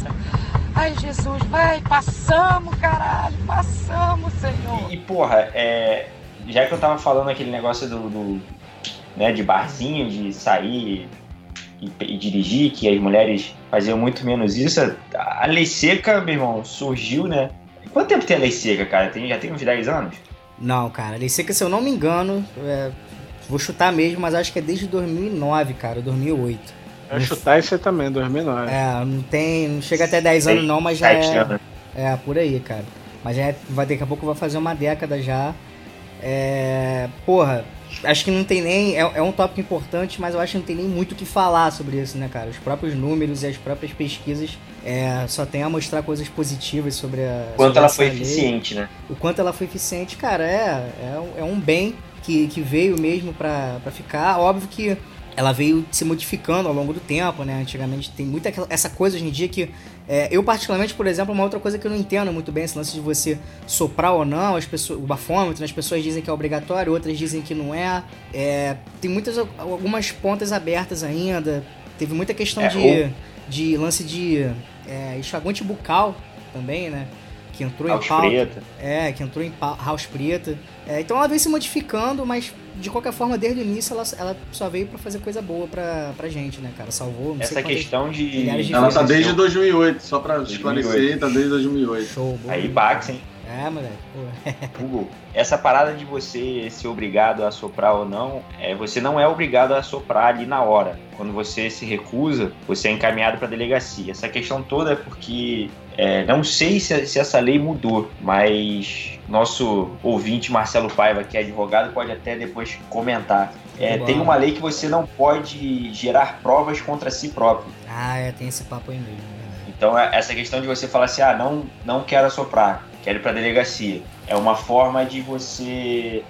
Ai, Jesus, vai, passamos, caralho, passamos, Senhor. E, porra, é, já que eu tava falando aquele negócio do, do né, de barzinho, de sair e, e, dirigir, que as mulheres faziam muito menos isso, a lei seca, meu irmão, surgiu, né? Quanto tempo tem a lei seca, cara? Tem, já tem uns 10 anos? Não, cara, a lei seca, se eu não me engano, é, vou chutar mesmo, mas acho que é desde 2009, cara, 2008. Eu chutar isso aí também, 2009. É, não tem, não chega até 10 anos não, mas já é, é, por aí, cara. Mas já é, vai, daqui a pouco vai fazer uma década já. É, porra, acho que não tem nem. É, é, um tópico importante, mas eu acho que não tem nem muito o que falar sobre isso, né, cara? Os próprios números e as próprias pesquisas é, só tem a mostrar coisas positivas sobre a. Quanto sobre ela foi lei. eficiente, né? O quanto ela foi eficiente, cara, é, é, é um bem que, que veio mesmo pra, pra ficar. Óbvio que ela veio se modificando ao longo do tempo, né? Antigamente tem muita essa coisa hoje em dia que é, eu particularmente, por exemplo, uma outra coisa que eu não entendo muito bem esse lance de você soprar ou não, as pessoas, o bafômetro, né? as pessoas dizem que é obrigatório, outras dizem que não é. é tem muitas algumas pontas abertas ainda. Teve muita questão é, de, ou... de lance de é, enxaguante bucal também, né? Que entrou House em pauta. Preta. É, que entrou em House Preta. É, então ela vem se modificando, mas de qualquer forma, desde o início, ela, ela só veio para fazer coisa boa pra, pra gente, né, cara? Salvou, não Essa sei questão de... de ela tá desde 2008, só pra 2008. esclarecer, tá desde 2008. Show, boa. Aí, Bax, hein? É, moleque. Hugo, essa parada de você ser obrigado a soprar ou não, é, você não é obrigado a soprar ali na hora. Quando você se recusa, você é encaminhado para delegacia. Essa questão toda é porque é, não sei se, se, essa lei mudou, mas nosso ouvinte Marcelo Paiva, que é advogado, pode até depois comentar. É, tem uma lei que você não pode gerar provas contra si próprio. Ah, é, tem esse papo aí mesmo. Né? Então, é, essa questão de você falar assim, ah, não, não quero assoprar quero ir para delegacia. É uma forma de você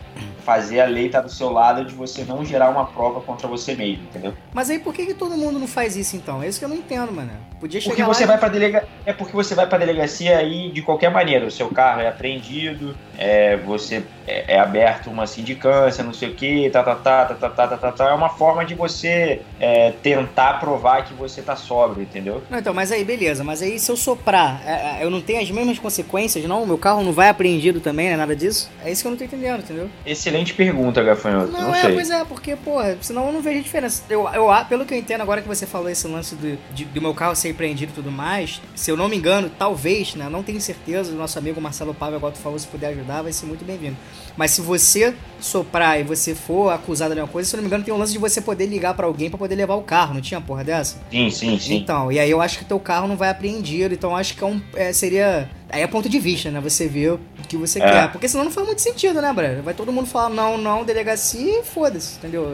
fazer a lei estar tá do seu lado, de você não gerar uma prova contra você mesmo, entendeu? Mas aí por que, que todo mundo não faz isso então? É isso que eu não entendo, mano. Podia chegar porque você e... vai para delega... É porque você vai para delegacia aí de qualquer maneira. O seu carro é apreendido, é, você é, é aberto uma sindicância, não sei o que, tá, tá, tá, tá, tá, tá, tá, tá, É uma forma de você é, tentar provar que você tá sóbrio, entendeu? Não, então, mas aí beleza. Mas aí se eu soprar, é, é, eu não tenho as mesmas consequências, não? Meu carro não vai apreendido também, né? Nada disso? É isso que eu não tô entendendo, entendeu? Excelente pergunta, Gafanhoto. Não, não é, sei. pois é, porque, porra, senão eu não vejo diferença. Eu, eu, pelo que eu entendo agora que você falou esse lance do, de, do meu carro ser apreendido e tudo mais, se eu não me engano, talvez, né? Não tenho certeza, o nosso amigo Marcelo Pávio, agora tu falou, se puder ajudar, vai ser muito bem-vindo. Mas se você soprar e você for acusado de alguma coisa, se eu não me engano, tem um lance de você poder ligar para alguém para poder levar o carro, não tinha porra dessa? Sim, sim, sim. Então, e aí eu acho que teu carro não vai apreendido, então acho que é um, é, seria. Aí é ponto de vista, né? Você vê o que você é. quer. Porque senão não faz muito sentido, né, Brad? Vai todo mundo falar não, não, delegacia e foda-se, entendeu?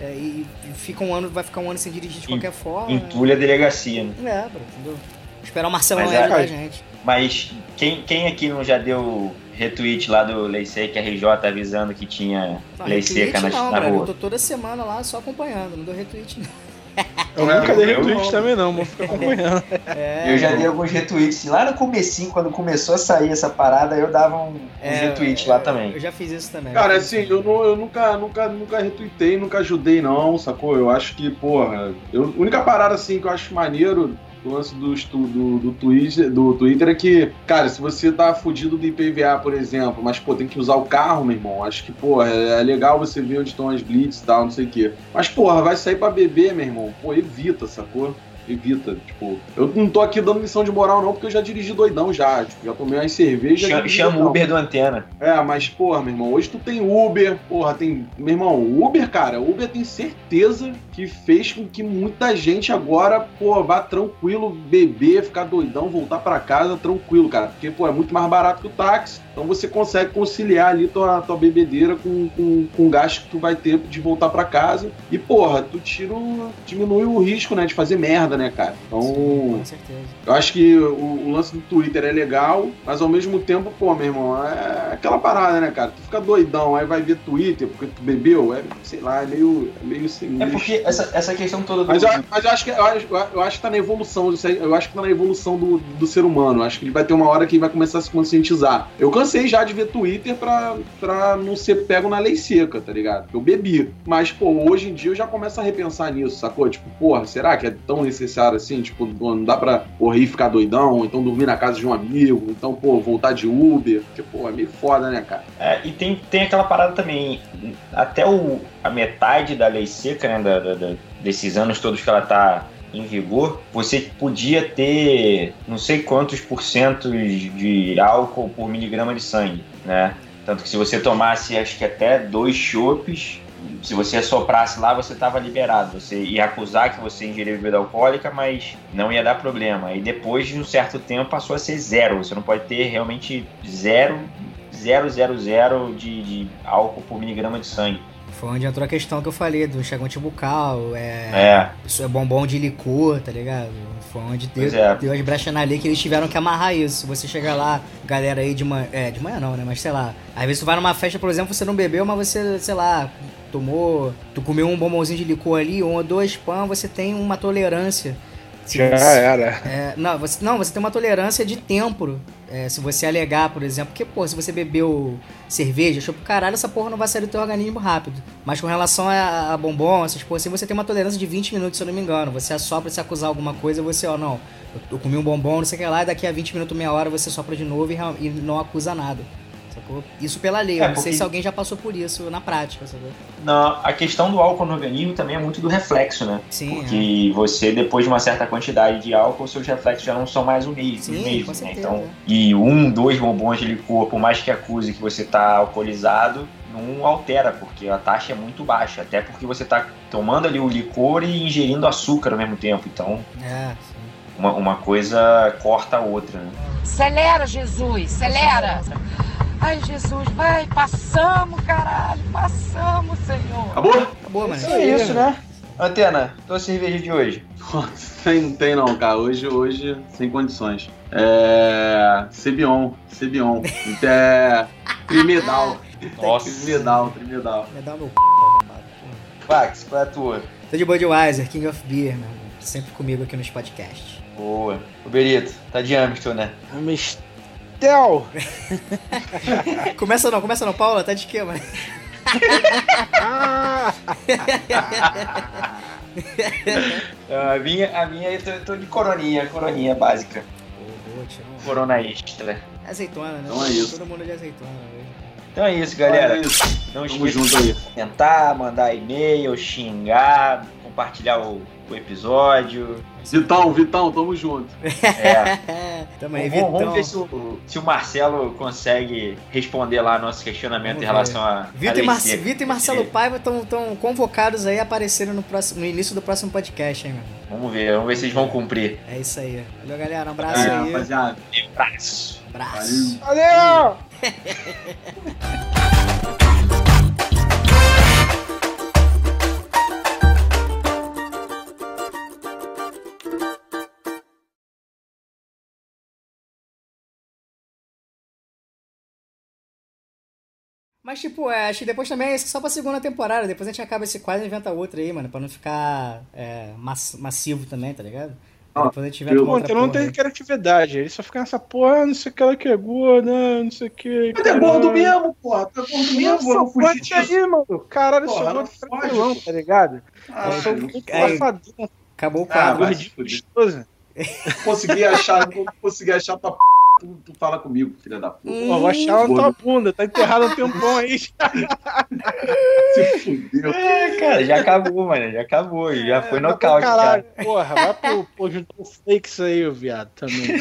É, é e, fica um ano, vai ficar um ano sem dirigir de qualquer forma. Entulha a delegacia, né? É, bro, entendeu? Esperar o Marcelo ajudar a gente. Mas quem, quem aqui não já deu retweet lá do Lei Seca RJ avisando que tinha não, Lei Seca na, não, na rua? Eu tô toda semana lá só acompanhando, não dou retweet não. Eu nunca dei retweet também não, vou ficar acompanhando. É, eu já dei alguns retweets. Lá no comecinho, quando começou a sair essa parada, eu dava um, é, retweet lá também. Eu já fiz isso também. Cara, assim, eu, não, eu nunca, nunca, nunca retweetei, nunca ajudei não, sacou? Eu acho que, porra, eu, a única parada assim que eu acho maneiro o lance do, do, do, Twitter, do Twitter é que, cara, se você tá fudido do IPVA, por exemplo, mas, pô, tem que usar o carro, meu irmão, acho que, pô, é, é legal você ver onde estão as blitz e tal, não sei o quê. Mas, porra, vai sair pra beber, meu irmão, pô, evita, sacou? evita. Tipo, eu não tô aqui dando lição de moral, não, porque eu já dirigi doidão já. Tipo, já tomei umas cervejas. Chama, chama o Uber do antena. É, mas, porra, meu irmão, hoje tu tem Uber, porra, tem. Meu irmão, Uber, cara, Uber tem certeza que fez com que muita gente agora, pô, vá tranquilo, beber, ficar doidão, voltar para casa tranquilo, cara. Porque, pô, é muito mais barato que o táxi. Então você consegue conciliar ali tua, tua bebedeira com, com, com o gasto que tu vai ter de voltar para casa. E, porra, tu tira, diminui o risco, né, de fazer merda, né, cara? Então, Sim, com certeza. eu acho que o, o, lance do Twitter é legal, mas ao mesmo tempo, pô, meu irmão, é aquela parada, né, cara? Tu fica doidão, aí vai ver Twitter porque tu bebeu, é, sei lá, é meio, é meio sinistro. É porque essa, essa questão toda do... Mas eu, mas eu acho que eu acho, eu acho que tá na evolução, eu acho que tá na evolução do, do ser humano. Eu acho que ele vai ter uma hora que ele vai começar a se conscientizar. Eu cansei já de ver Twitter pra, pra não ser pego na lei seca, tá ligado? Eu bebi. Mas, pô, hoje em dia eu já começo a repensar nisso, sacou? Tipo, porra, será que é tão necessário? assim, tipo, não dá pra correr e ficar doidão, ou então dormir na casa de um amigo, então, pô, voltar de Uber, porque, pô, é meio foda, né, cara? É, e tem, tem aquela parada também, até o, a metade da lei seca, né, da, da- desses anos todos que ela tá em vigor, você podia ter não sei quantos por cento de álcool por miligrama de sangue, né? Tanto que se você tomasse, acho que até dois chopes, se você assoprasse lá, você estava liberado. Você ia acusar que você ingeriu bebida alcoólica, mas não ia dar problema. E depois de um certo tempo passou a ser zero. Você não pode ter realmente zero, zero, zero, zero de, de álcool por miligrama de sangue. Foi onde entrou a questão que eu falei do enxaguante bucal, é, É, isso é bombom de licor, tá ligado? Foi onde deu, é. deu as brechas na lei que eles tiveram que amarrar isso. Se você chegar lá, galera aí de manhã. É, de manhã não, né? Mas sei lá. Às vezes tu vai numa festa, por exemplo, você não bebeu, mas você, sei lá, tomou. Tu comeu um bombonzinho de licor ali, um ou dois pão, você tem uma tolerância. Se Já você- era. é, não, você, não, você tem uma tolerância de tempo. É, se você alegar, por exemplo, porque, pô, se você bebeu cerveja, achou pro caralho, essa porra não vai sair do teu organismo rápido. Mas com relação a, a bombom, essas porra assim, você tem uma tolerância de 20 minutos, se eu não me engano. Você assopra se acusar alguma coisa, você, ó, não, eu, eu comi um bombom, não sei o que lá, e daqui a 20 minutos, meia hora, você sopra de novo e, e não acusa nada. Sacou? Isso pela lei, É, eu não sei porque- se alguém já passou por isso na prática, sacou? não, a questão do álcool no organismo também é muito do reflexo, né? Sim, é. Porque você, depois de uma certa quantidade de álcool, seus reflexos já não são mais o mesmo. Sim, com né? Então, é. e um, dois bombons de licor, por mais que acuse que você está alcoolizado, não altera, porque a taxa é muito baixa. Até porque você está tomando ali o licor e ingerindo açúcar ao mesmo tempo. Então, É, sim. uma, uma coisa corta a outra, né? Acelera, Jesus, acelera. Ai, Jesus, vai, passamos, caralho, passamos, Senhor. Acabou? Acabou, mano. É isso, né? Antena, tua cerveja de hoje. Tem, não tem não, cara. Hoje, hoje, sem condições. É. Cebion, Cebion. É. Trimedal. Nossa. Trimedal, Trimedal. Me dá o meu c... Vax, qual é a tua? Tô de Budweiser, King of Beer, meu irmão. Sempre comigo aqui nos podcasts. Boa. O Berito, tá de Amistel, né? Mistel! Começa não, começa não, Paula, tá de quê, mano? Ah! A minha, a minha eu tô, eu tô de coroninha, coroninha básica. Boa, um- Corona extra. Azeitona, né? Então é isso. Todo mundo de azeitona, velho. Então é isso, galera. É isso. Não esqueça junto aí. de comentar, mandar e-mail, xingar, compartilhar o, o episódio. Vitão, Vitão, tamo junto. É. Tamo aí, vamos, vamos Vitão. ver se o, se o Marcelo consegue responder lá nosso questionamento Vamos em relação a. Vitor a e, Mar lei seca. Vitor e Marcelo Paiva estão convocados aí a aparecerem no, próximo, no início do próximo podcast, hein, meu irmão? Vamos ver, vamos ver se eles vão cumprir. É isso aí. Valeu, galera. Um abraço É, aí. rapaziada. Abraço. Abraço. Valeu! Mas, tipo, é, acho que depois também é isso só pra segunda temporada. Depois a gente acaba esse quadro e inventa outro aí, mano. Pra não ficar é, mass- massivo também, tá ligado? Ah, depois a gente inventa outra não porra tem criatividade. Ele só fica nessa porra, não sei o que ela que é gorda, não sei o que. Mas é gordo mesmo, porra. Tá gordo mesmo, fugir Pode disso. aí, mano. Caralho, eu sou Porra, gordo tranquilão, tá ligado? Ah, eu sou não muito Aí. safadão, Acabou o Ah, quadro. gostoso. consegui achar, não consegui achar tua p... Tu, tu fala comigo, filha da puta. Pô, vou achar na tua bunda, tá enterrado um tempão aí. Se fudeu. É, cara, já acabou, mano. Já acabou. Já foi nocaute, Caralho, cara. porra, vai pro, pro juntar o flakes aí, o viado, também.